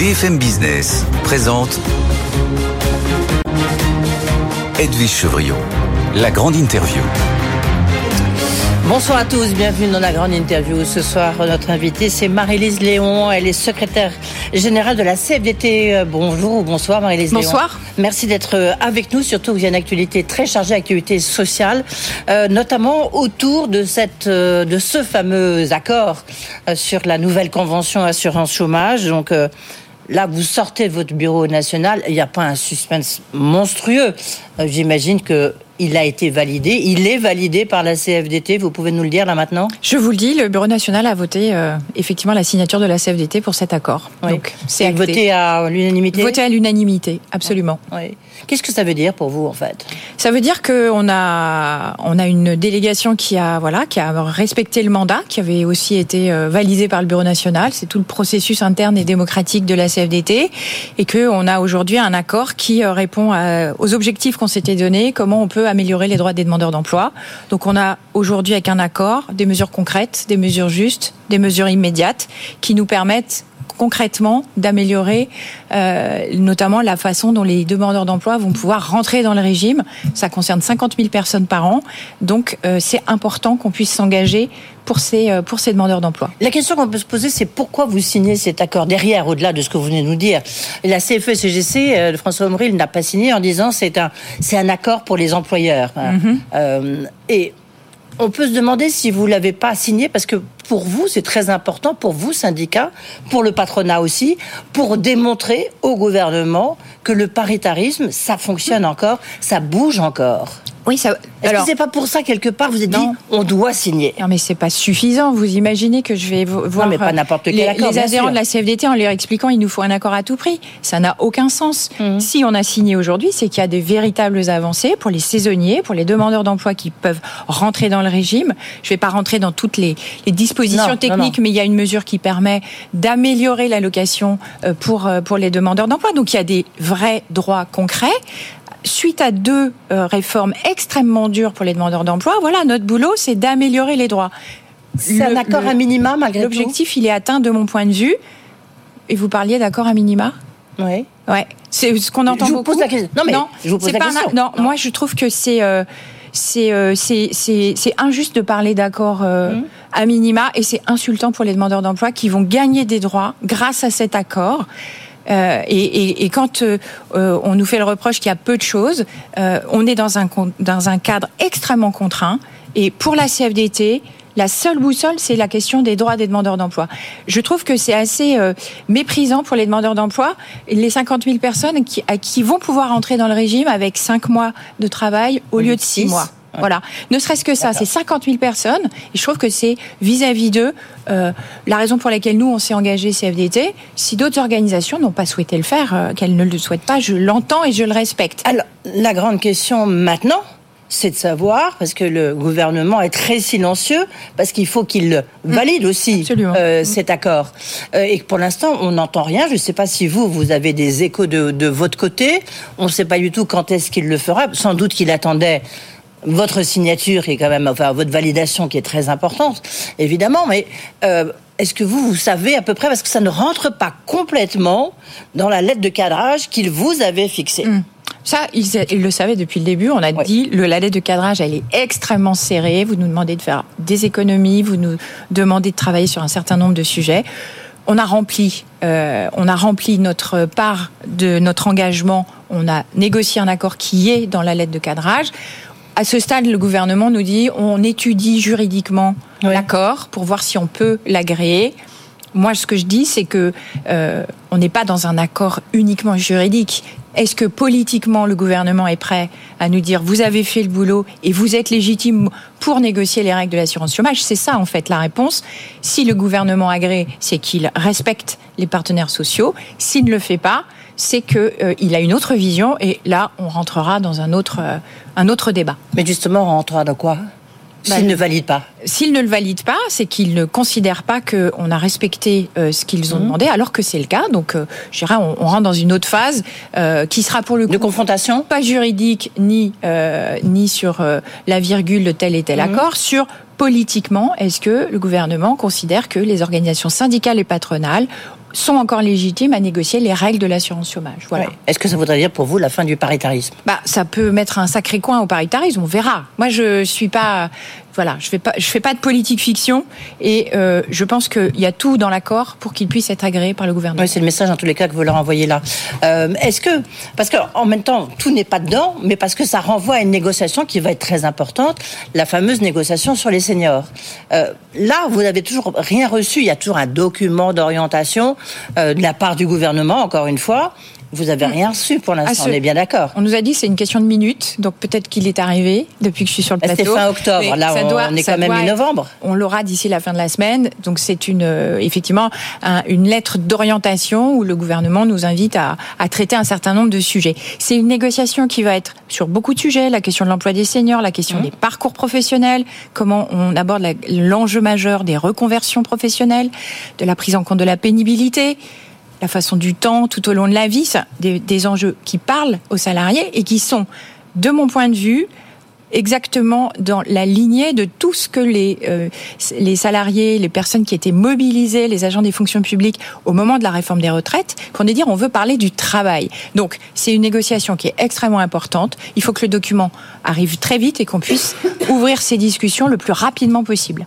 BFM Business présente Edwige Chevriot, la grande interview. Bonsoir à tous, bienvenue dans la grande interview. Ce soir, notre invitée, c'est Marie-Lise Léon. Elle est secrétaire générale de la CFDT. Euh, bonjour ou bonsoir, Marie-Lise Léon. Bonsoir. Merci d'être euh, avec nous, surtout qu'il y a une actualité très chargée, actualité sociale, euh, notamment autour de, cette, de ce fameux accord sur la nouvelle convention assurance chômage. Donc, Là, vous sortez de votre bureau national, il n'y a pas un suspense monstrueux. J'imagine que il a été validé. Il est validé par la CFDT. Vous pouvez nous le dire là maintenant Je vous le dis, le Bureau national a voté euh, effectivement la signature de la CFDT pour cet accord. Donc c'est voté à l'unanimité. Voté à l'unanimité, absolument. Oui. Qu'est-ce que ça veut dire pour vous en fait? Ça veut dire qu'on a on a une délégation qui a voilà qui a respecté le mandat, qui avait aussi été euh, validé par le Bureau national. C'est tout le processus interne et démocratique de la CFDT, et que on a aujourd'hui un accord qui euh, répond aux objectifs qu'on s'était donnés. Comment on peut améliorer les droits des demandeurs d'emploi. Donc on a aujourd'hui avec un accord des mesures concrètes, des mesures justes, des mesures immédiates qui nous permettent concrètement d'améliorer euh, notamment la façon dont les demandeurs d'emploi vont pouvoir rentrer dans le régime. Ça concerne 50 000 personnes par an, donc euh, c'est important qu'on puisse s'engager pour ces, euh, pour ces demandeurs d'emploi. La question qu'on peut se poser, c'est pourquoi vous signez cet accord derrière, au-delà de ce que vous venez de nous dire? La CFE-CGC, François Omril n'a pas signé en disant c'est un, c'est un accord pour les employeurs. Mm-hmm. et on peut se demander si vous l'avez pas signé parce que pour vous, c'est très important, pour vous, syndicats, pour le patronat aussi, pour démontrer au gouvernement que le paritarisme, ça fonctionne encore, ça bouge encore. Oui, ça. Est-ce que c'est pas pour ça quelque part vous êtes dit on doit signer Non, mais c'est pas suffisant. Vous imaginez que je vais voir mais pas n'importe quel les, accord, les adhérents de la CFDT en leur expliquant il nous faut un accord à tout prix. Ça n'a aucun sens. Mhm. Si on a signé aujourd'hui, c'est qu'il y a des véritables avancées pour les saisonniers, pour les demandeurs d'emploi qui peuvent rentrer dans le régime. Je vais pas rentrer dans toutes les, les dispositions techniques, mais il y a une mesure qui permet d'améliorer l'allocation euh, pour euh, pour les demandeurs d'emploi. Donc il y a des vrais droits concrets suite à deux euh, réformes extrêmement dures pour les demandeurs d'emploi, voilà, notre boulot, c'est d'améliorer les droits. C'est un accord à minima, malgré L'objectif, il est atteint de mon point de vue. Et vous parliez d'accord à minima Oui. Ouais. C'est ce qu'on entend je beaucoup. Pose la question. Non, mais je vous pose la question. non, moi, je trouve que c'est. Euh, euh, c'est injuste de parler d'accord mmh. à minima et c'est insultant pour les demandeurs d'emploi qui vont gagner des droits grâce à cet accord. Euh, et, et, et, quand euh, on nous fait le reproche qu'il y a peu de choses, euh, on est dans un, dans un cadre extrêmement contraint. Et pour la CFDT, la seule boussole, c'est la question des droits des demandeurs d'emploi. Je trouve que c'est assez méprisant pour les demandeurs d'emploi, les 50 000 personnes qui, qui vont pouvoir entrer dans le régime avec 5 mois de travail au lieu de 6 mois. Voilà. Ne serait-ce que ça, c'est 50 000 personnes. Et je trouve que c'est vis-à-vis d'eux euh, la raison pour laquelle nous, on s'est engagé CFDT. Si d'autres organisations n'ont pas souhaité le faire, euh, qu'elles ne le souhaitent pas, je l'entends et je le respecte. Alors, la grande question maintenant, c'est de savoir, parce que le gouvernement est très silencieux, parce qu'il faut qu'il valide aussi euh, cet accord. Euh, et pour l'instant, on n'entend rien. Je ne sais pas si vous, vous avez des échos de, de votre côté. On ne sait pas du tout quand est-ce qu'il le fera. Sans doute qu'il attendait votre signature qui est quand même, enfin votre validation qui est très importante, évidemment, mais euh, est-ce que vous, vous savez à peu près, parce que ça ne rentre pas complètement dans la lettre de cadrage qu'il vous avait fixée? Hmm. Ça, il, le savait depuis le début. On a dit le la lettre de cadrage, elle est extrêmement serrée. Vous nous demandez de faire des économies, vous nous demandez de travailler sur un certain nombre de sujets. On a rempli, euh, on a rempli notre part de notre engagement. On a négocié un accord qui est dans la lettre de cadrage à ce stade, le gouvernement nous dit on étudie juridiquement l'accord pour voir si on peut l'agréer. Moi, ce que je dis, c'est que euh, on n'est pas dans un accord uniquement juridique. Est-ce que politiquement le gouvernement est prêt à nous dire vous avez fait le boulot et vous êtes légitime pour négocier les règles de l'assurance chômage? C'est ça en fait la réponse. Si le gouvernement agrée, c'est qu'il respecte les partenaires sociaux. S'il ne le fait pas, c'est qu'il euh, a une autre vision et là, on rentrera dans un autre, euh, un autre débat. Mais justement, on rentrera dans quoi? S'il ne valide pas S'il ne le valide pas, c'est qu'il ne considère pas qu'on a respecté euh, ce qu'ils ont mhm. demandé, alors que c'est le cas. Donc, je dirais, on, rentre dans une autre phase qui sera pour le coup... De confrontation? Pas juridique, ni, ni sur la virgule de tel et tel mhm. accord, sur politiquement, est-ce que le gouvernement considère que les organisations syndicales et patronales sont encore légitimes à négocier les règles de l'assurance chômage. Voilà. Est-ce que ça voudrait dire pour vous la fin du paritarisme? Bah, ça peut mettre un sacré coin au paritarisme. On verra. Moi, je suis pas voilà, je fais fais pas de politique fiction et euh, je pense qu'il y a tout dans l'accord pour qu'il puisse être agréé par le gouvernement. Oui, c'est le message en tous les cas que vous leur envoyez là. Euh, est-ce que, parce qu'en même temps, tout n'est pas dedans, mais parce que ça renvoie à une négociation qui va être très importante, la fameuse négociation sur les seniors. Euh, là, vous n'avez toujours rien reçu. Il y a toujours un document d'orientation de la part du gouvernement, encore une fois. Vous avez hmm. rien reçu pour l'instant, on est bien d'accord. On nous a dit c'est une question de minutes, donc peut-être qu'il est arrivé depuis que je suis sur le plateau. C'est fin octobre, là on, est quand même mi-novembre. On l'aura d'ici la fin de la semaine, donc c'est une euh, effectivement une lettre d'orientation où le gouvernement nous invite à, à traiter un certain nombre de sujets. C'est une négociation qui va être sur beaucoup de sujets, la question de l'emploi des seniors, la question hmm. des parcours professionnels, comment on aborde l'enjeu majeur des reconversions professionnelles, de la prise en compte de la pénibilité la façon du temps tout au long de la vie, ça, des, enjeux qui parlent aux salariés et qui sont, de mon point de vue, exactement dans la lignée de tout ce que les, euh, les salariés, les personnes qui étaient mobilisées, les agents des fonctions publiques au moment de la réforme des retraites, qu'on est dire on veut parler du travail. Donc c'est une négociation qui est extrêmement importante. Il faut que le document arrive très vite et qu'on puisse ouvrir ces discussions le plus rapidement possible.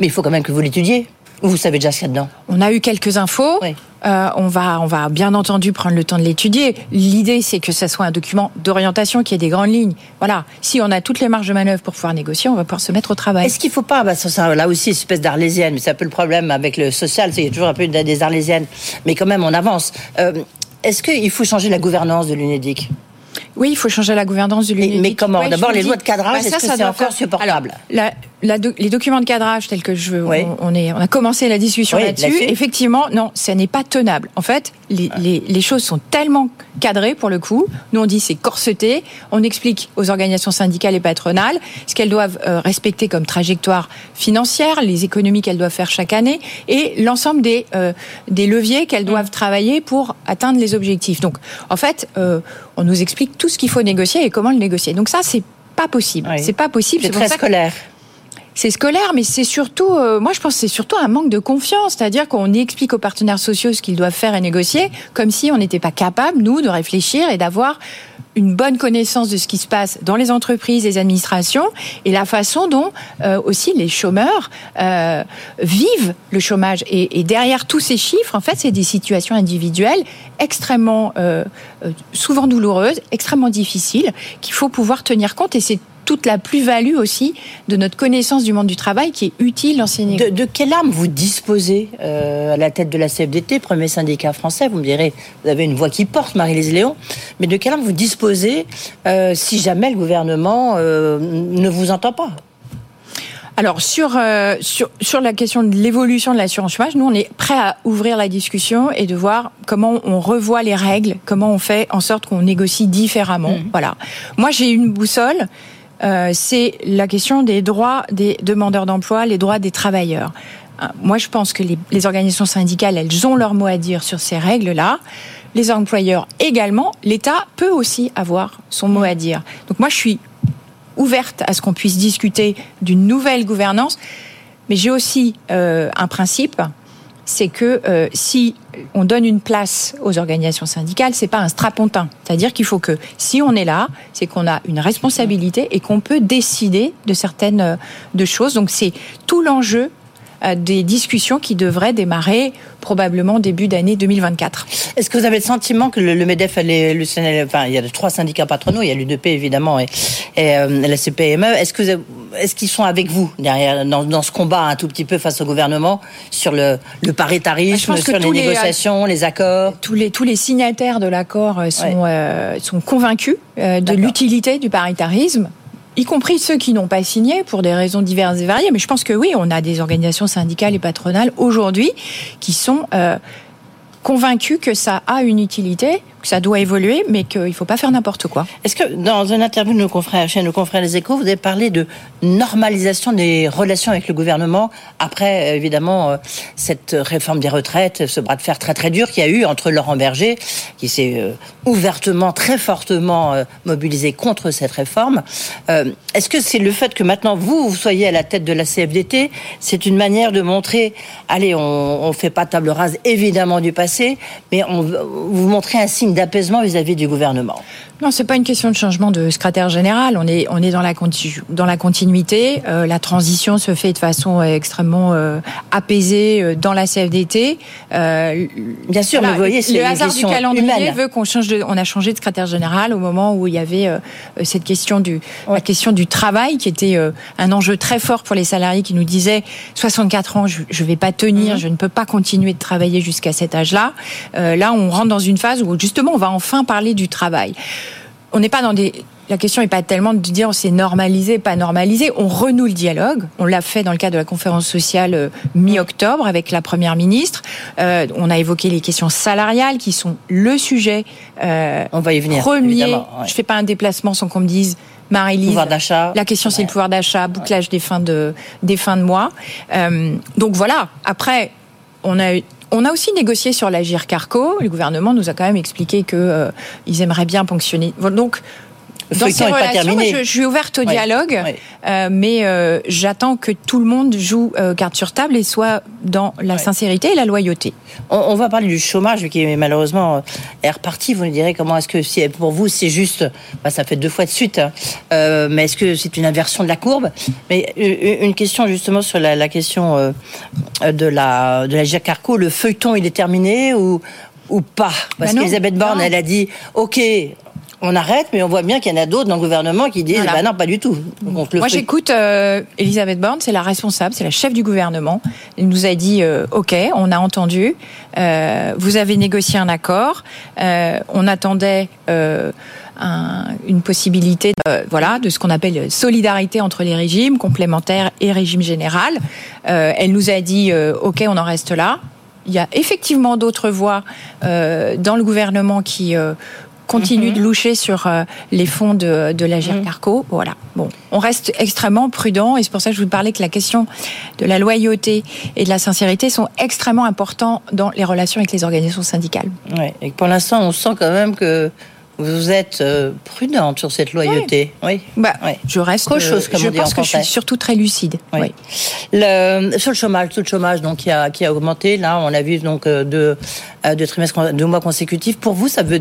Mais il faut quand même que vous l'étudiez. Vous savez déjà ce qu'il y a dedans On a eu quelques infos. Euh, on va, on va bien entendu prendre le temps de l'étudier. L'idée, c'est que ce soit un document d'orientation qui ait des grandes lignes. Voilà. Si on a toutes les marges de manœuvre pour pouvoir négocier, on va pouvoir se mettre au travail. Est-ce qu'il ne faut pas, bah, ça, là aussi, une espèce d'arlésienne, mais c'est un peu le problème avec le social, c'est qu'il y a toujours un peu des arlésiennes, mais quand même, on avance. Euh, est-ce qu'il faut changer la gouvernance de l'UNEDIC? Oui, il faut changer la gouvernance de l'UNEDIC. Mais comment D'abord, les lois de cadrage, bah, est-ce que c'est encore supportable les documents de cadrage tels que je veux, on, est, on a commencé la discussion là-dessus. Effectivement, non, ça n'est pas tenable. En fait, les, les, les, choses sont tellement cadrées pour le coup. Nous, on dit c'est corseté. On explique aux organisations syndicales et patronales ce qu'elles doivent euh, respecter comme trajectoire financière, les économies qu'elles doivent faire chaque année et l'ensemble des, euh, des leviers qu'elles doivent travailler pour atteindre les objectifs. Donc, en fait, euh, on nous explique tout ce qu'il faut négocier et comment le négocier. Donc ça, c'est pas possible. C'est pas possible. C'est très scolaire c'est scolaire, mais c'est surtout, euh, moi je pense, c'est surtout un manque de confiance, c'est-à-dire qu'on explique aux partenaires sociaux ce qu'ils doivent faire et négocier, comme si on n'était pas capable nous de réfléchir et d'avoir une bonne connaissance de ce qui se passe dans les entreprises, les administrations, et la façon dont euh, aussi les chômeurs euh, vivent le chômage. Et, derrière tous ces chiffres, en fait, c'est des situations individuelles extrêmement, souvent douloureuses, extrêmement difficiles, qu'il faut pouvoir tenir compte. Et c'est toute la plus-value aussi de notre connaissance du monde du travail qui est utile dans ces de, de quelle arme vous disposez euh, à la tête de la CFDT, premier syndicat français? Vous me direz, vous avez une voix qui porte, Marie-Lise Léon, mais de quelle arme vous disposez euh, si jamais le gouvernement euh, ne vous entend pas? Alors sur, sur sur la question de l'évolution de l'assurance chômage, nous on est prêt à ouvrir la discussion et de voir comment on revoit les règles, comment on fait en sorte qu'on négocie différemment. Mmh. Voilà. Moi j'ai une boussole, euh, c'est la question des droits des demandeurs d'emploi, les droits des travailleurs. Euh, moi, je pense que les, organisations syndicales, elles ont leur mot à dire sur ces règles-là. Les employeurs également. L'État peut aussi avoir son mot à dire. Donc moi, je suis ouverte à ce qu'on puisse discuter d'une nouvelle gouvernance. Mais j'ai aussi euh, un principe, c'est que euh, si on donne une place aux organisations syndicales, c'est pas un strapontin. C'est-à-dire qu'il faut que si on est là, c'est qu'on a une responsabilité et qu'on peut décider de certaines euh, de choses. Donc c'est tout l'enjeu des discussions qui devraient démarrer probablement début d'année 2024. Est-ce que vous avez le sentiment que le, MEDEF, le, enfin, il y a trois syndicats patronaux, il y a l'UDP évidemment et, et euh, la CPME. Est-ce que est-ce qu'ils sont avec vous derrière dans, ce combat un tout petit peu face au gouvernement sur le, le paritarisme, sur les négociations, les, accords? Tous les tous les signataires de l'accord sont sont convaincus de l'utilité du paritarisme y compris ceux qui n'ont pas signé pour des raisons diverses et variées. Mais je pense que oui, on a des organisations syndicales et patronales aujourd'hui qui sont euh, convaincus que ça a une utilité, que ça doit évoluer, mais qu'il ne faut pas faire n'importe quoi. Est-ce que dans une interview de nos confrères, chez nos confrères Les Échos, vous avez parlé de normalisation des relations avec le gouvernement après, évidemment, euh, cette réforme des retraites, ce bras de fer très très dur qu'il y a eu entre Laurent Berger, qui s'est euh, ouvertement, très fortement euh, mobilisé contre cette réforme. Est-ce que c'est le fait que maintenant vous, vous soyez à la tête de la CFDT, c'est une manière de montrer, allez, on ne fait pas table rase évidemment du passé, mais on, vous montrez un signe d'apaisement vis-à-vis du gouvernement. Non, c'est pas une question de changement de secrétaire général. On est on est dans la dans la continuité. Euh, la transition se fait de façon extrêmement euh, apaisée euh, dans la CFDT. Bien sûr, mais vous voyez, c'est le hasard du calendrier veut qu'on change de. On a changé de secrétaire général au moment où il y avait cette question du la question du travail qui était un enjeu très fort pour les salariés qui nous disaient 64 ans, je, je vais pas tenir, mhm. je ne peux pas continuer de travailler jusqu'à cet âge-là. là, on rentre dans une phase où justement on va enfin parler du travail on n'est pas dans des la question n'est pas tellement de dire c'est normalisé, pas normalisé. On renoue le dialogue. On l'a fait dans le cadre de la conférence sociale euh, mi-octobre avec la première ministre. Euh, on a évoqué les questions salariales qui sont le sujet. Euh, on va y venir. Premier. Ouais. Je fais pas un déplacement sans qu'on me dise. Marie-Lise, pouvoir d'achat. La question, c'est le pouvoir d'achat, bouclage des fins de des fins de mois. Euh, donc voilà. Après, on a on a aussi négocié sur l'agir Carco. Le gouvernement nous a quand même expliqué qu'ils euh, aimeraient bien ponctionner. Donc, dans ces relations, je, suis ouverte au dialogue, euh, mais euh, j'attends que tout le monde joue euh, carte sur table et soit dans la sincérité et la loyauté. On, va parler du chômage qui est malheureusement est reparti. Vous nous direz comment est-ce que si, pour vous c'est juste, bah, ça fait deux fois de suite, hein. mais est-ce que c'est une inversion de la courbe? Mais une question justement sur la, question de la de la Jacarco, le feuilleton il est terminé ou ou pas? Parce bah qu'Elisabeth Borne, elle a dit, OK, on arrête, mais on voit bien qu'il y en a d'autres dans le gouvernement qui disent bah non, pas du tout. Moi, j'écoute euh, Elisabeth Borne, c'est la responsable, c'est la chef du gouvernement. Elle nous a dit euh, OK, on a entendu, euh, vous avez négocié un accord, on attendait. une possibilité de, voilà de ce qu'on appelle solidarité entre les régimes complémentaires et régime général. elle nous a dit ok on en reste là. Il y a effectivement d'autres voix dans le gouvernement qui continue de mhm. loucher sur euh, les fonds de, de la Carco. Mhm. Voilà. Bon, on reste extrêmement prudent et c'est pour ça que je vous parlais que la question de la loyauté et de la sincérité sont extrêmement importants dans les relations avec les organisations syndicales. Ouais, et pour l'instant, on sent quand même que vous êtes euh, prudente sur cette loyauté. Oui. Bah, Je reste. Chose, comme je pense que je suis surtout très lucide. Oui. Le, sur le chômage, tout le chômage donc qui a qui a augmenté. Là, on l'a vu donc euh, deux, deux trimestres, deux mois consécutifs. Pour vous, ça veut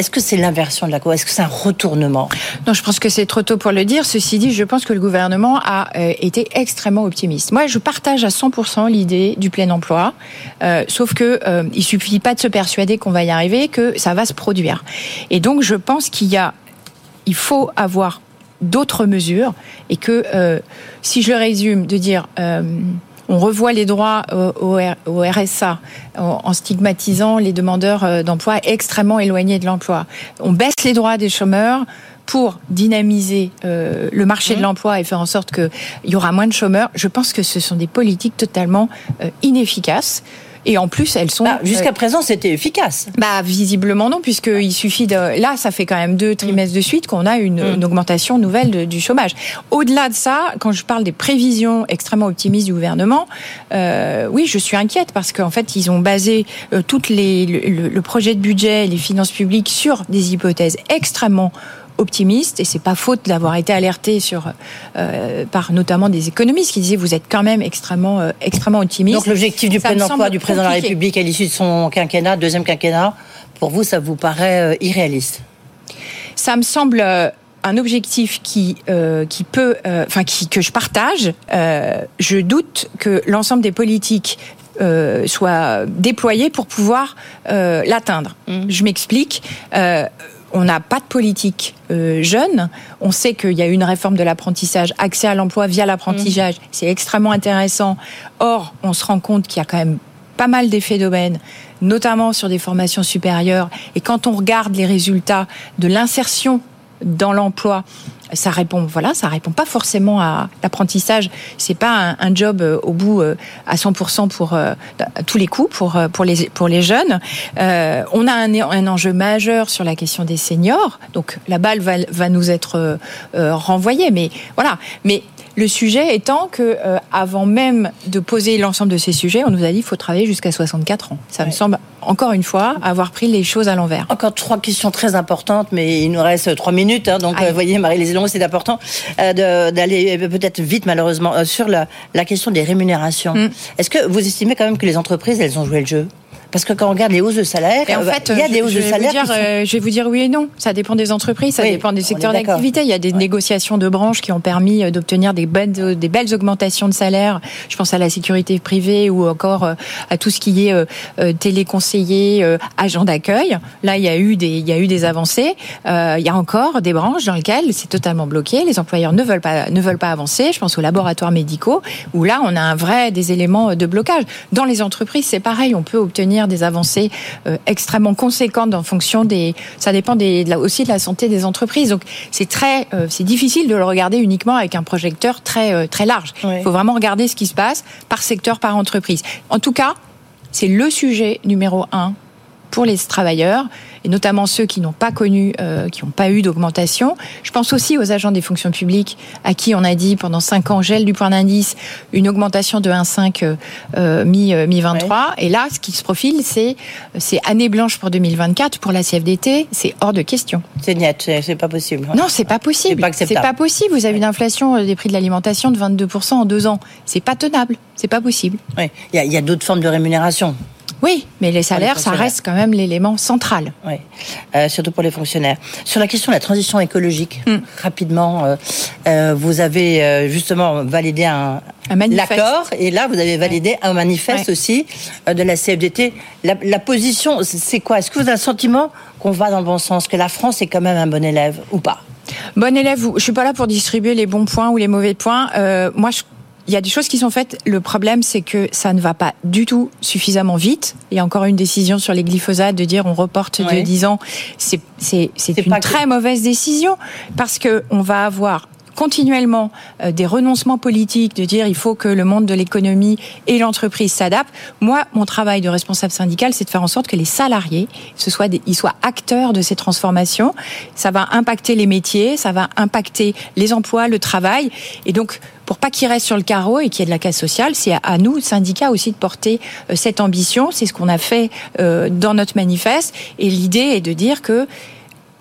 est-ce que c'est l'inversion de la courbe Est-ce que c'est un retournement? Non, je pense que c'est trop tôt pour le dire. Ceci dit, je pense que le gouvernement a euh, été extrêmement optimiste. Moi, je partage à 100% l'idée du plein emploi, euh, sauf que euh, il suffit pas de se persuader qu'on va y arriver, que ça va se produire. Et donc, je pense qu'il y a, il faut avoir d'autres mesures et que, euh, si je le résume, de dire on revoit les droits au, RSA en stigmatisant les demandeurs euh, d'emploi extrêmement éloignés de l'emploi. On baisse les droits des chômeurs pour dynamiser euh, le marché de mmh. l'emploi et faire en sorte qu'il y aura moins de chômeurs. Je pense que ce sont des politiques totalement euh, inefficaces. Et en plus, elles sont. Bah, jusqu'à euh, présent, c'était efficace. Bah, visiblement non, puisqu'il suffit de. Là, ça fait quand même deux trimestres de suite qu'on a une, mm. augmentation nouvelle du chômage. Au-delà de ça, quand je parle des prévisions extrêmement optimistes du gouvernement, euh, oui, je suis inquiète parce qu'en fait, ils ont basé euh, toutes les le, le, projet de budget, les finances publiques sur des hypothèses extrêmement optimiste et c'est pas faute d'avoir été alerté sur euh, par notamment des économistes qui disaient vous êtes quand même extrêmement euh, extrêmement optimiste. Donc l'objectif du plein emploi du président de la République à l'issue de son quinquennat, deuxième quinquennat, pour vous ça vous paraît euh, irréaliste? Ça me semble un objectif qui qui peut, enfin qui que je partage. je doute que l'ensemble des politiques soient déployées pour pouvoir l'atteindre. Mmh. Je m'explique on n'a pas de politique euh, jeune. On sait qu'il y a une réforme de l'apprentissage, accès à l'emploi via l'apprentissage. Mmh. C'est extrêmement intéressant. Or, on se rend compte qu'il y a quand même pas mal d'effets d'aubaine, notamment sur des formations supérieures. Et quand on regarde les résultats de l'insertion dans l'emploi ça répond voilà ça répond pas forcément à l'apprentissage. C'est pas un, job euh, au bout euh, à 100% pour euh, tous les coups pour pour les pour les jeunes. On a un, un, enjeu majeur sur la question des seniors. Donc la balle va, va nous être renvoyée. Mais voilà. Mais le sujet étant que avant même de poser l'ensemble de ces sujets, on nous a dit qu'il faut travailler jusqu'à 64 ans. Ça me semble encore une fois avoir pris les choses à l'envers. Encore trois questions très importantes, mais il nous reste trois minutes. Hein, donc, vous voyez, Marie-Lise c'est important euh, d'aller peut-être vite, malheureusement, euh, sur la, question des rémunérations. Mm. Est-ce que vous estimez quand même que les entreprises, elles ont joué le jeu? Parce que quand on regarde les hausses de salaire, en euh, fait, il y a des hausses de salaire. Euh, je vais vous dire oui et non. Ça dépend des entreprises, ça dépend des secteurs d'activité. Il y a des négociations de branches qui ont permis euh, d'obtenir des belles, des belles augmentations de salaire. Je pense à la sécurité privée ou encore à tout ce qui est téléconseiller, agent d'accueil. Là, il y a eu des, il y a eu des avancées. il y a encore des branches dans lesquelles c'est totalement bloqué. Les employeurs ne veulent pas, ne veulent pas avancer. Je pense aux laboratoires médicaux où là, on a un vrai des éléments de blocage. Dans les entreprises, c'est pareil. On peut obtenir des avancées euh, extrêmement conséquentes en fonction des. Ça dépend des, aussi de la santé des entreprises. Donc c'est très, euh, c'est difficile de le regarder uniquement avec un projecteur très euh, très large. Il faut vraiment regarder ce qui se passe par secteur, par entreprise. En tout cas, c'est le sujet numéro un pour les travailleurs et notamment ceux qui n'ont pas connu, euh, qui n'ont pas eu d'augmentation. Je pense aussi aux agents des fonctions publiques à qui on a dit pendant 5 ans gel du point d'indice, une augmentation de 1,5 euh, euh, mi, mi 23. Et là, ce qui se profile, c'est c'est année blanche pour 2024 pour la CFDT. C'est hors de question. C'est net, c'est pas possible. Non, c'est pas possible. C'est pas, pas, possible. Vous avez une inflation des prix de l'alimentation de 22% en deux ans. C'est pas tenable. C'est pas possible. Oui. Il y a, a d'autres formes de rémunération. Oui, mais les salaires, ça reste quand même l'élément central. Oui, euh, surtout pour les fonctionnaires. Sur la question de la transition écologique, hmm. rapidement, euh, euh, vous avez justement validé un, un accord, et là, vous avez validé un manifeste aussi de la CFDT. La, la position, c'est quoi? Est-ce que vous avez un sentiment qu'on va dans le bon sens, que la France est quand même un bon élève ou pas? Bon élève, je suis pas là pour distribuer les bons points ou les mauvais points. moi, je il y a des choses qui sont faites. Le problème, c'est que ça ne va pas du tout suffisamment vite. Il y a encore une décision sur les glyphosates de dire on reporte de 10 ans. C'est une très mauvaise décision parce que on va avoir continuellement euh, des renoncements politiques, de dire il faut que le monde de l'économie et l'entreprise s'adaptent. Moi, mon travail de responsable syndical, c'est de faire en sorte que les salariés ce soit ils soient acteurs de ces transformations. Ça va impacter les métiers, ça va impacter les emplois, le travail. Et donc, pour pas qu'ils restent sur le carreau et qu'il y ait de la casse sociale, c'est à nous, syndicats aussi, de porter euh, cette ambition. C'est ce qu'on a fait euh, dans notre manifeste. Et l'idée est de dire que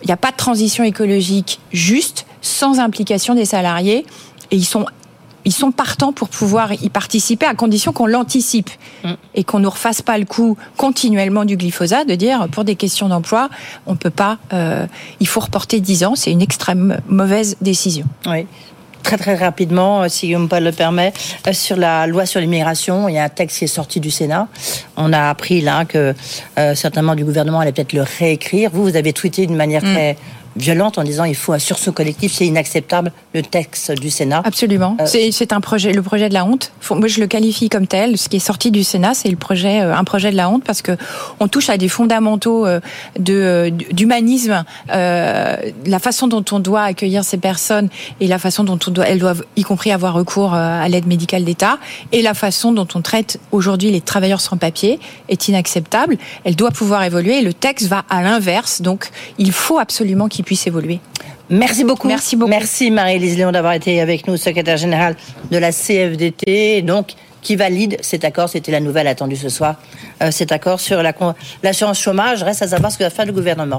il n'y a pas de transition écologique juste sans implication des salariés et ils sont ils sont partants pour pouvoir y participer à condition qu'on l'anticipe mm. et qu'on ne refasse pas le coup continuellement du glyphosate de dire pour des questions d'emploi on peut pas euh, il faut reporter 10 ans c'est une extrême mauvaise décision. Oui. Très très rapidement, euh, si Guillaume Paul le permet, euh, sur la loi sur l'immigration, il y a un texte qui est sorti du Sénat. On a appris là que euh, certainement du gouvernement allait peut-être le réécrire. Vous, vous avez tweeté d'une manière mm. très violente en disant il faut un sursaut collectif, c'est inacceptable le texte du Sénat. Absolument. Euh, c'est un projet, le projet de la honte. Moi, je le qualifie comme tel. Ce qui est sorti du Sénat, c'est le projet, euh, un projet de la honte parce que on touche à des fondamentaux euh, de d'humanisme, la façon dont on doit accueillir ces personnes et la façon dont on doit, elles doivent, y compris avoir recours à l'aide médicale d'État, et la façon dont on traite aujourd'hui les travailleurs sans papier est inacceptable. Elle doit pouvoir évoluer. Et le texte va à l'inverse. Donc, il faut absolument qu'il puisse évoluer. Merci beaucoup. Merci beaucoup. Merci Marie-Élise Léon d'avoir été avec nous, secrétaire générale de la CFDT. Donc, qui valide cet accord? C'était la nouvelle attendue ce soir. Euh, cet accord sur l'assurance chômage. Reste à savoir ce que va faire le gouvernement.